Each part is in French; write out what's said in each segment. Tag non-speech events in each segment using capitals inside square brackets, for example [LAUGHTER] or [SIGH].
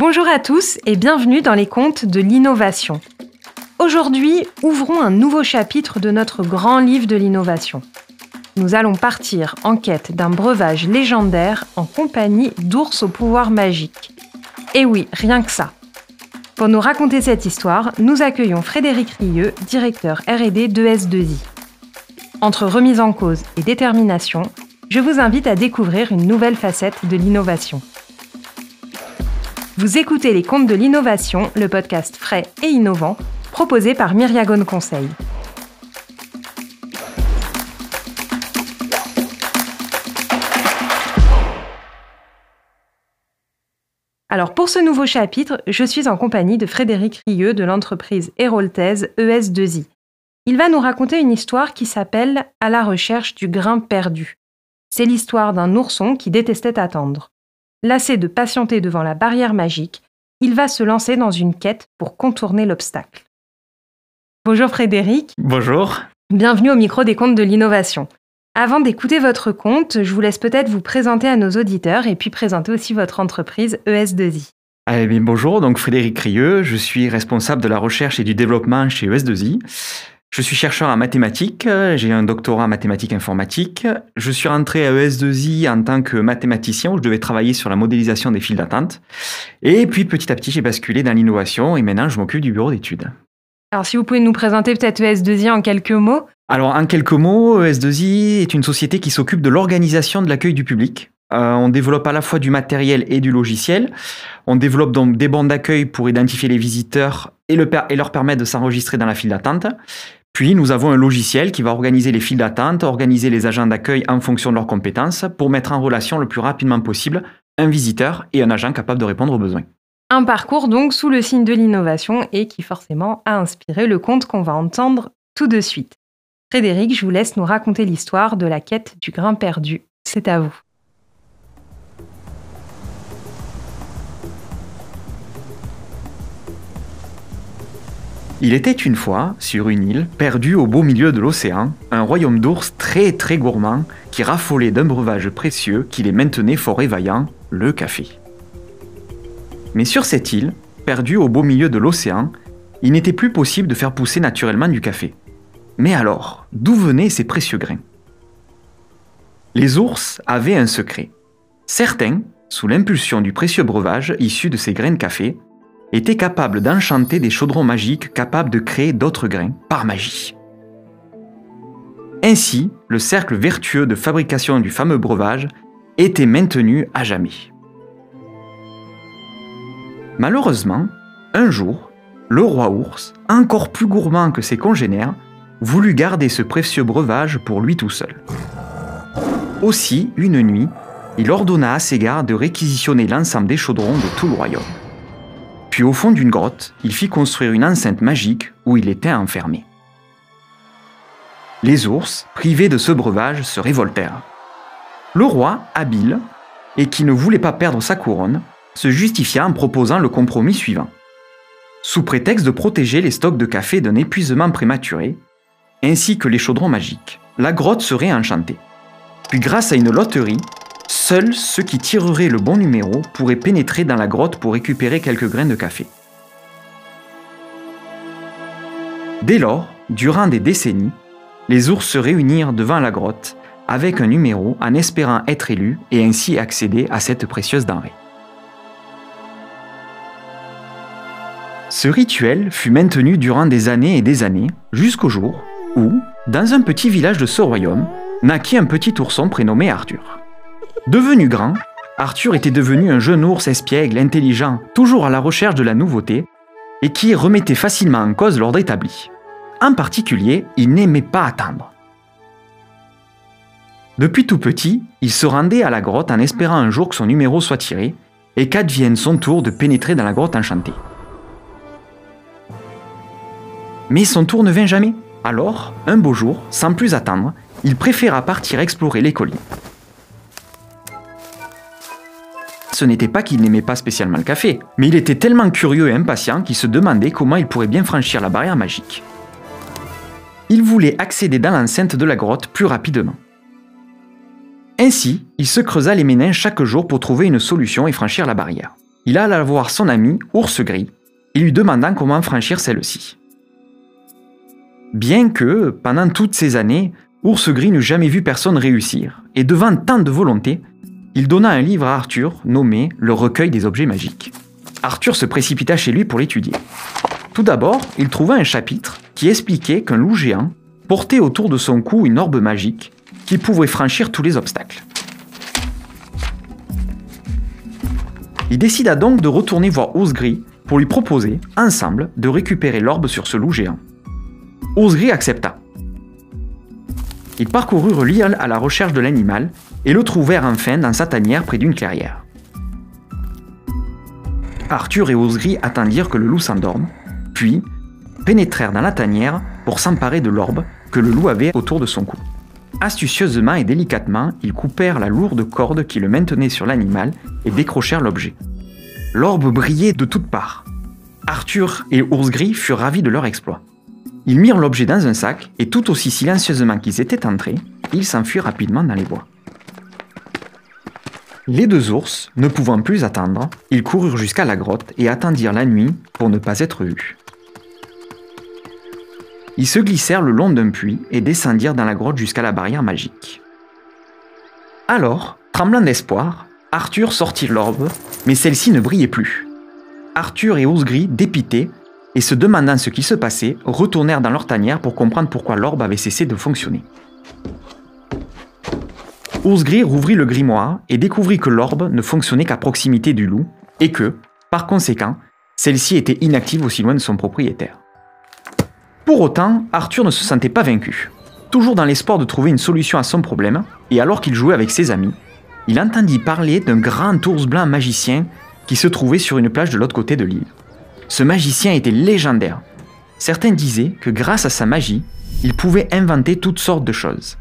Bonjour à tous et bienvenue dans les contes de l'innovation. Aujourd'hui, ouvrons un nouveau chapitre de notre grand livre de l'innovation. Nous allons partir en quête d'un breuvage légendaire en compagnie d'ours au pouvoir magique. Et oui, rien que ça. Pour nous raconter cette histoire, nous accueillons Frédéric Rieux, directeur RD de S2I. Entre remise en cause et détermination, je vous invite à découvrir une nouvelle facette de l'innovation. Vous écoutez Les Contes de l'innovation, le podcast frais et innovant proposé par Myriagone Conseil. Alors pour ce nouveau chapitre, je suis en compagnie de Frédéric Rieux de l'entreprise Héroltaise ES2I. Il va nous raconter une histoire qui s'appelle À la recherche du grain perdu. C'est l'histoire d'un ourson qui détestait attendre. Lassé de patienter devant la barrière magique, il va se lancer dans une quête pour contourner l'obstacle. Bonjour Frédéric. Bonjour. Bienvenue au micro des comptes de l'innovation. Avant d'écouter votre compte, je vous laisse peut-être vous présenter à nos auditeurs et puis présenter aussi votre entreprise ES2I. Eh bien, bonjour, donc Frédéric Rieux, je suis responsable de la recherche et du développement chez ES2I. Je suis chercheur en mathématiques, j'ai un doctorat en mathématiques informatiques. Je suis rentré à ES2I en tant que mathématicien où je devais travailler sur la modélisation des files d'attente. Et puis petit à petit, j'ai basculé dans l'innovation et maintenant je m'occupe du bureau d'études. Alors si vous pouvez nous présenter peut-être ES2I en quelques mots alors, en quelques mots, ES2I est une société qui s'occupe de l'organisation de l'accueil du public. Euh, on développe à la fois du matériel et du logiciel. On développe donc des bandes d'accueil pour identifier les visiteurs et, et leur permettre de s'enregistrer dans la file d'attente. Puis, nous avons un logiciel qui va organiser les files d'attente, organiser les agents d'accueil en fonction de leurs compétences pour mettre en relation le plus rapidement possible un visiteur et un agent capable de répondre aux besoins. Un parcours donc sous le signe de l'innovation et qui forcément a inspiré le conte qu'on va entendre tout de suite. Frédéric, je vous laisse nous raconter l'histoire de la quête du grain perdu. C'est à vous. Il était une fois, sur une île, perdu au beau milieu de l'océan, un royaume d'ours très très gourmand qui raffolait d'un breuvage précieux qui les maintenait fort évaillants, le café. Mais sur cette île, perdue au beau milieu de l'océan, il n'était plus possible de faire pousser naturellement du café. Mais alors, d'où venaient ces précieux grains? Les ours avaient un secret. Certains, sous l'impulsion du précieux breuvage issu de ces grains de café, étaient capables d'enchanter des chaudrons magiques capables de créer d'autres grains par magie. Ainsi, le cercle vertueux de fabrication du fameux breuvage était maintenu à jamais. Malheureusement, un jour, le roi ours, encore plus gourmand que ses congénères, voulut garder ce précieux breuvage pour lui tout seul. Aussi, une nuit, il ordonna à ses gardes de réquisitionner l'ensemble des chaudrons de tout le royaume. Au fond d'une grotte, il fit construire une enceinte magique où il était enfermé. Les ours, privés de ce breuvage, se révoltèrent. Le roi, habile, et qui ne voulait pas perdre sa couronne, se justifia en proposant le compromis suivant. Sous prétexte de protéger les stocks de café d'un épuisement prématuré, ainsi que les chaudrons magiques. La grotte serait enchantée. Puis grâce à une loterie, seuls ceux qui tireraient le bon numéro pourraient pénétrer dans la grotte pour récupérer quelques grains de café. Dès lors, durant des décennies, les ours se réunirent devant la grotte avec un numéro en espérant être élus et ainsi accéder à cette précieuse denrée. Ce rituel fut maintenu durant des années et des années, jusqu'au jour où, dans un petit village de ce royaume, naquit un petit ourson prénommé Arthur. Devenu grand, Arthur était devenu un jeune ours espiègle, intelligent, toujours à la recherche de la nouveauté, et qui remettait facilement en cause l'ordre établi. En particulier, il n'aimait pas attendre. Depuis tout petit, il se rendait à la grotte en espérant un jour que son numéro soit tiré, et qu'advienne son tour de pénétrer dans la grotte enchantée. Mais son tour ne vint jamais. Alors, un beau jour, sans plus attendre, il préféra partir explorer les collines. Ce n'était pas qu'il n'aimait pas spécialement le café, mais il était tellement curieux et impatient qu'il se demandait comment il pourrait bien franchir la barrière magique. Il voulait accéder dans l'enceinte de la grotte plus rapidement. Ainsi, il se creusa les méninges chaque jour pour trouver une solution et franchir la barrière. il alla voir son ami Ours Gris et lui demanda comment franchir celle-ci. Bien que, pendant toutes ces années, Ours Gris n'eût jamais vu personne réussir, et devant tant de volonté, il donna un livre à Arthur nommé Le recueil des objets magiques. Arthur se précipita chez lui pour l'étudier. Tout d'abord, il trouva un chapitre qui expliquait qu'un loup géant portait autour de son cou une orbe magique qui pouvait franchir tous les obstacles. Il décida donc de retourner voir Osgris pour lui proposer, ensemble, de récupérer l'orbe sur ce loup géant. Osgris accepta. Ils parcoururent l'île à la recherche de l'animal et le trouvèrent enfin dans sa tanière près d'une clairière. Arthur et Osgris attendirent que le loup s'endorme, puis pénétrèrent dans la tanière pour s'emparer de l'orbe que le loup avait autour de son cou. Astucieusement et délicatement, ils coupèrent la lourde corde qui le maintenait sur l'animal et décrochèrent l'objet. L'orbe brillait de toutes parts. Arthur et Ours Gris furent ravis de leur exploit. Ils mirent l'objet dans un sac et tout aussi silencieusement qu'ils étaient entrés, ils s'enfuirent rapidement dans les bois. Les deux ours, ne pouvant plus attendre, ils coururent jusqu'à la grotte et attendirent la nuit pour ne pas être vus. Ils se glissèrent le long d'un puits et descendirent dans la grotte jusqu'à la barrière magique. Alors, tremblant d'espoir, Arthur sortit l'orbe, mais celle-ci ne brillait plus. Arthur et Osgris, dépités, et se demandant ce qui se passait, retournèrent dans leur tanière pour comprendre pourquoi l'orbe avait cessé de fonctionner. Osgris rouvrit le grimoire et découvrit que l'orbe ne fonctionnait qu'à proximité du loup, et que, par conséquent, celle-ci était inactive aussi loin de son propriétaire. Pour autant, Arthur ne se sentait pas vaincu. Toujours dans l'espoir de trouver une solution à son problème, et alors qu'il jouait avec ses amis, il entendit parler d'un grand ours blanc magicien qui se trouvait sur une plage de l'autre côté de l'île. Ce magicien était légendaire. Certains disaient que grâce à sa magie, il pouvait inventer toutes sortes de choses.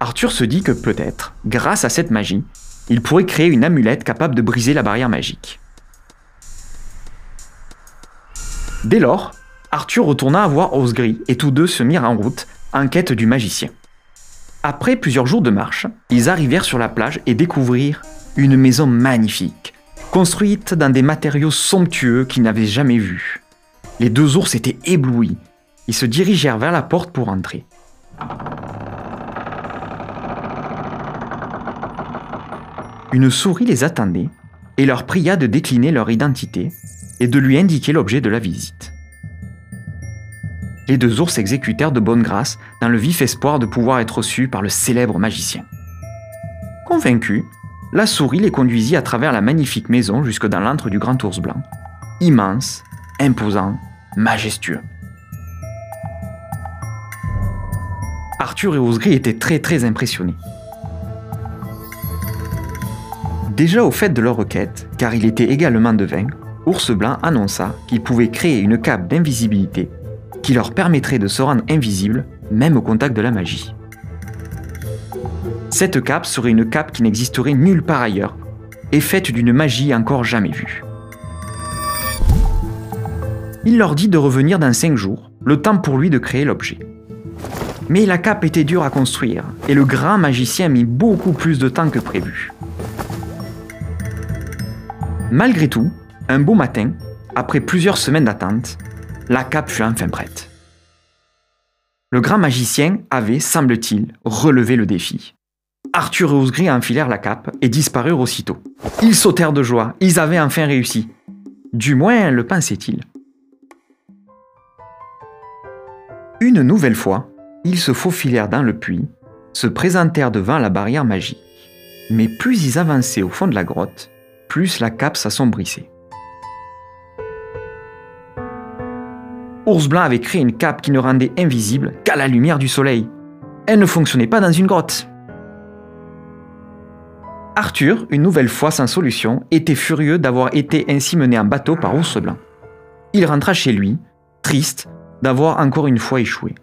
Arthur se dit que peut-être, grâce à cette magie, il pourrait créer une amulette capable de briser la barrière magique. Dès lors, Arthur retourna voir Osgris et tous deux se mirent en route en quête du magicien. Après plusieurs jours de marche, ils arrivèrent sur la plage et découvrirent une maison magnifique, construite dans des matériaux somptueux qu'ils n'avaient jamais vus. Les deux ours étaient éblouis. Ils se dirigèrent vers la porte pour entrer. Une souris les attendait et leur pria de décliner leur identité et de lui indiquer l'objet de la visite les deux ours s'exécutèrent de bonne grâce dans le vif espoir de pouvoir être reçus par le célèbre magicien. Convaincu, la souris les conduisit à travers la magnifique maison jusque dans l'antre du grand ours blanc, immense, imposant, majestueux. Arthur et Osgris étaient très très impressionnés. Déjà au fait de leur requête, car il était également devin, Ours Blanc annonça qu'il pouvait créer une cape d'invisibilité qui leur permettrait de se rendre invisibles, même au contact de la magie. Cette cape serait une cape qui n'existerait nulle part ailleurs, et faite d'une magie encore jamais vue. Il leur dit de revenir dans cinq jours, le temps pour lui de créer l'objet. Mais la cape était dure à construire, et le grand magicien mit beaucoup plus de temps que prévu. Malgré tout, un beau matin, après plusieurs semaines d'attente, la cape fut enfin prête. Le grand magicien avait, semble-t-il, relevé le défi. Arthur et Osgris enfilèrent la cape et disparurent aussitôt. Ils sautèrent de joie, ils avaient enfin réussi. Du moins le pensaient-ils. Une nouvelle fois, ils se faufilèrent dans le puits, se présentèrent devant la barrière magique. Mais plus ils avançaient au fond de la grotte, plus la cape s'assombrissait. Ours Blanc avait créé une cape qui ne rendait invisible qu'à la lumière du soleil. Elle ne fonctionnait pas dans une grotte. Arthur, une nouvelle fois sans solution, était furieux d'avoir été ainsi mené en bateau par Ours. Il rentra chez lui, triste d'avoir encore une fois échoué.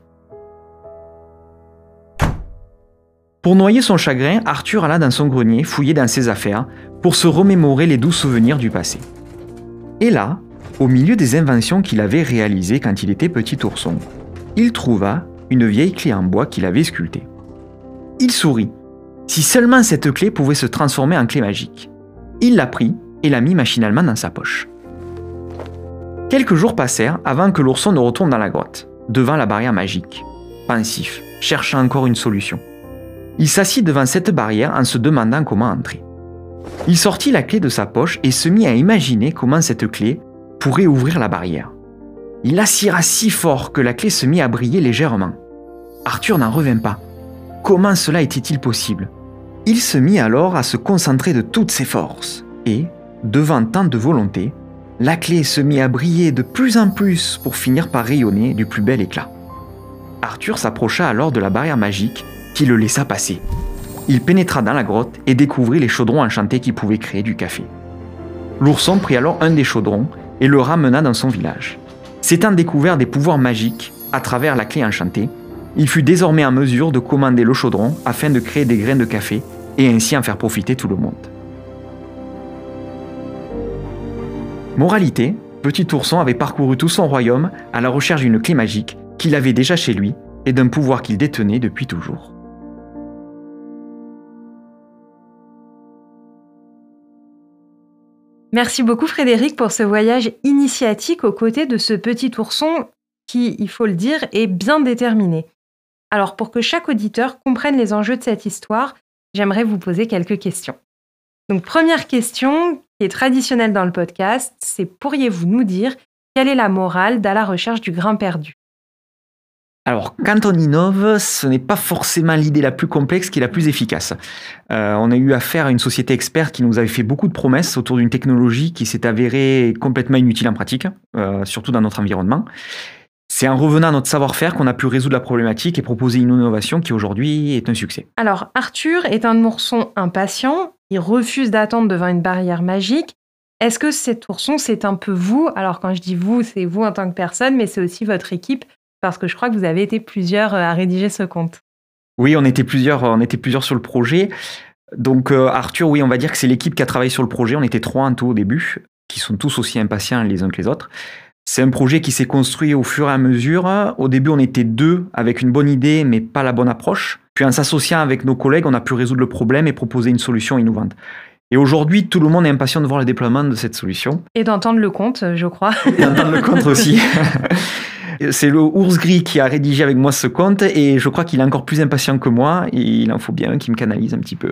Pour noyer son chagrin, Arthur alla dans son grenier fouiller dans ses affaires pour se remémorer les doux souvenirs du passé. Et là, au milieu des inventions qu'il avait réalisées quand il était petit ourson, il trouva une vieille clé en bois qu'il avait sculptée. Il sourit. Si seulement cette clé pouvait se transformer en clé magique. Il la prit et la mit machinalement dans sa poche. Quelques jours passèrent avant que l'ourson ne retourne dans la grotte, devant la barrière magique, pensif, cherchant encore une solution. Il s'assit devant cette barrière en se demandant comment entrer. Il sortit la clé de sa poche et se mit à imaginer comment cette clé pourrait ouvrir la barrière. Il la si fort que la clé se mit à briller légèrement. Arthur n'en revint pas. Comment cela était-il possible? Il se mit alors à se concentrer de toutes ses forces, et, devant tant de volonté, la clé se mit à briller de plus en plus pour finir par rayonner du plus bel éclat. Arthur s'approcha alors de la barrière magique qui le laissa passer. Il pénétra dans la grotte et découvrit les chaudrons enchantés qui pouvaient créer du café. L'ourson prit alors un des chaudrons et le ramena dans son village. S'étant découvert des pouvoirs magiques à travers la clé enchantée, il fut désormais en mesure de commander le chaudron afin de créer des grains de café et ainsi en faire profiter tout le monde. Moralité, Petit Ourson avait parcouru tout son royaume à la recherche d'une clé magique qu'il avait déjà chez lui et d'un pouvoir qu'il détenait depuis toujours. Merci beaucoup Frédéric pour ce voyage initiatique aux côtés de ce petit ourson qui, il faut le dire, est bien déterminé. Alors pour que chaque auditeur comprenne les enjeux de cette histoire, j'aimerais vous poser quelques questions. Donc première question, qui est traditionnelle dans le podcast, c'est pourriez-vous nous dire quelle est la morale d'à la recherche du grain perdu? Alors, quand on innove, ce n'est pas forcément l'idée la plus complexe qui est la plus efficace. Euh, on a eu affaire à une société experte qui nous avait fait beaucoup de promesses autour d'une technologie qui s'est avérée complètement inutile en pratique, euh, surtout dans notre environnement. C'est en revenant à notre savoir-faire qu'on a pu résoudre la problématique et proposer une innovation qui aujourd'hui est un succès. Alors, Arthur est un ourson impatient, il refuse d'attendre devant une barrière magique. Est-ce que cet ourson, c'est un peu vous? Alors, quand je dis vous, c'est vous en tant que personne, mais c'est aussi votre équipe parce que je crois que vous avez été plusieurs euh, à rédiger ce compte. Oui, on était plusieurs, on était plusieurs sur le projet. Donc euh, Arthur, oui, on va dire que c'est l'équipe qui a travaillé sur le projet. On était trois en tout au début, qui sont tous aussi impatients les uns que les autres. C'est un projet qui s'est construit au fur et à mesure. Au début, on était deux avec une bonne idée, mais pas la bonne approche. Puis en s'associant avec nos collègues, on a pu résoudre le problème et proposer une solution innovante. Et aujourd'hui, tout le monde est impatient de voir le déploiement de cette solution. Et d'entendre le compte, je crois. Et d'entendre le compte aussi. [LAUGHS] C'est le ours gris qui a rédigé avec moi ce conte et je crois qu'il est encore plus impatient que moi et il en faut bien qu'il me canalise un petit peu.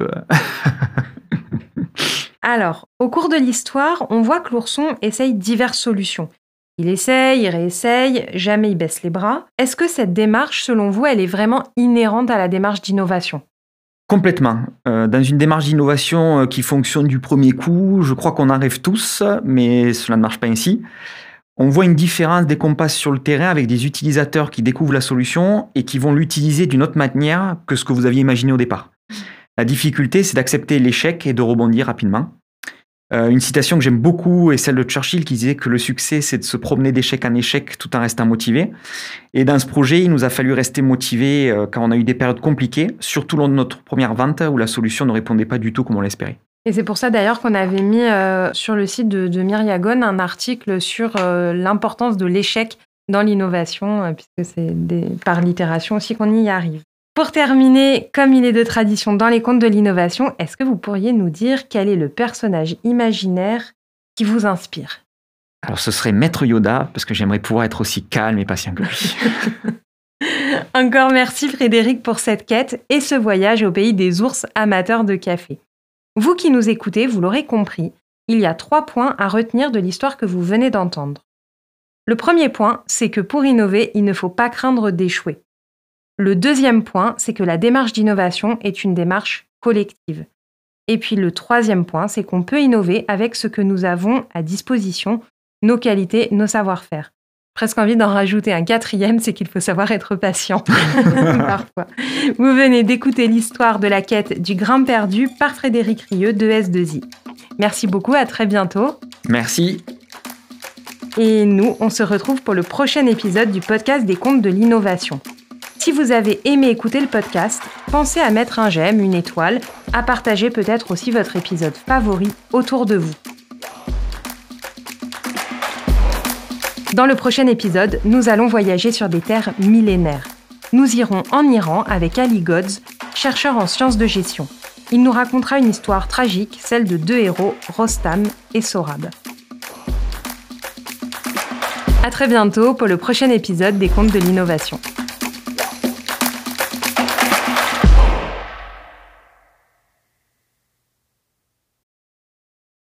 Alors, au cours de l'histoire, on voit que l'ourson essaye diverses solutions. Il essaye, il réessaye, jamais il baisse les bras. Est-ce que cette démarche, selon vous, elle est vraiment inhérente à la démarche d'innovation? Complètement. Euh, dans une démarche d'innovation euh, qui fonctionne du premier coup, je crois qu'on en rêve tous, mais cela ne marche pas ainsi. On voit une différence dès qu'on passe sur le terrain avec des utilisateurs qui découvrent la solution et qui vont l'utiliser d'une autre manière que ce que vous aviez imaginé au départ. La difficulté, c'est d'accepter l'échec et de rebondir rapidement. Euh, une citation que j'aime beaucoup est celle de Churchill qui disait que le succès, c'est de se promener d'échec en échec tout en restant motivé. Et dans ce projet, il nous a fallu rester motivé euh, quand on a eu des périodes compliquées, surtout lors de notre première vente où la solution ne répondait pas du tout comme on l'espérait. Et c'est pour ça d'ailleurs qu'on avait mis euh, sur le site de, de Myriagon un article sur l'importance de l'échec dans l'innovation, puisque c'est par l'itération aussi qu'on y arrive. Pour terminer, comme il est de tradition dans les contes de l'innovation, est-ce que vous pourriez nous dire quel est le personnage imaginaire qui vous inspire? Alors ce serait Maître Yoda, parce que j'aimerais pouvoir être aussi calme et patient que lui. [LAUGHS] Encore merci Frédéric pour cette quête et ce voyage au pays des ours amateurs de café. Vous qui nous écoutez, vous l'aurez compris, il y a trois points à retenir de l'histoire que vous venez d'entendre. Le premier point, c'est que pour innover, il ne faut pas craindre d'échouer. Le deuxième point, c'est que la démarche d'innovation est une démarche collective. Et puis le troisième point, c'est qu'on peut innover avec ce que nous avons à disposition, nos qualités, nos savoir-faire presque envie d'en rajouter un quatrième, c'est qu'il faut savoir être patient [LAUGHS] parfois. Vous venez d'écouter l'histoire de la quête du grain perdu par Frédéric Rieux de S2I. Merci beaucoup, à très bientôt. Merci. Et nous, on se retrouve pour le prochain épisode du podcast des contes de l'innovation. Si vous avez aimé écouter le podcast, pensez à mettre un j'aime, une étoile, à partager peut-être aussi votre épisode favori autour de vous. Dans le prochain épisode, nous allons voyager sur des terres millénaires. Nous irons en Iran avec Ali Godz, chercheur en sciences de gestion. il nous racontera une histoire tragique, celle de deux héros, Rostam et Sorab. À très bientôt pour le prochain épisode des Contes de l'innovation.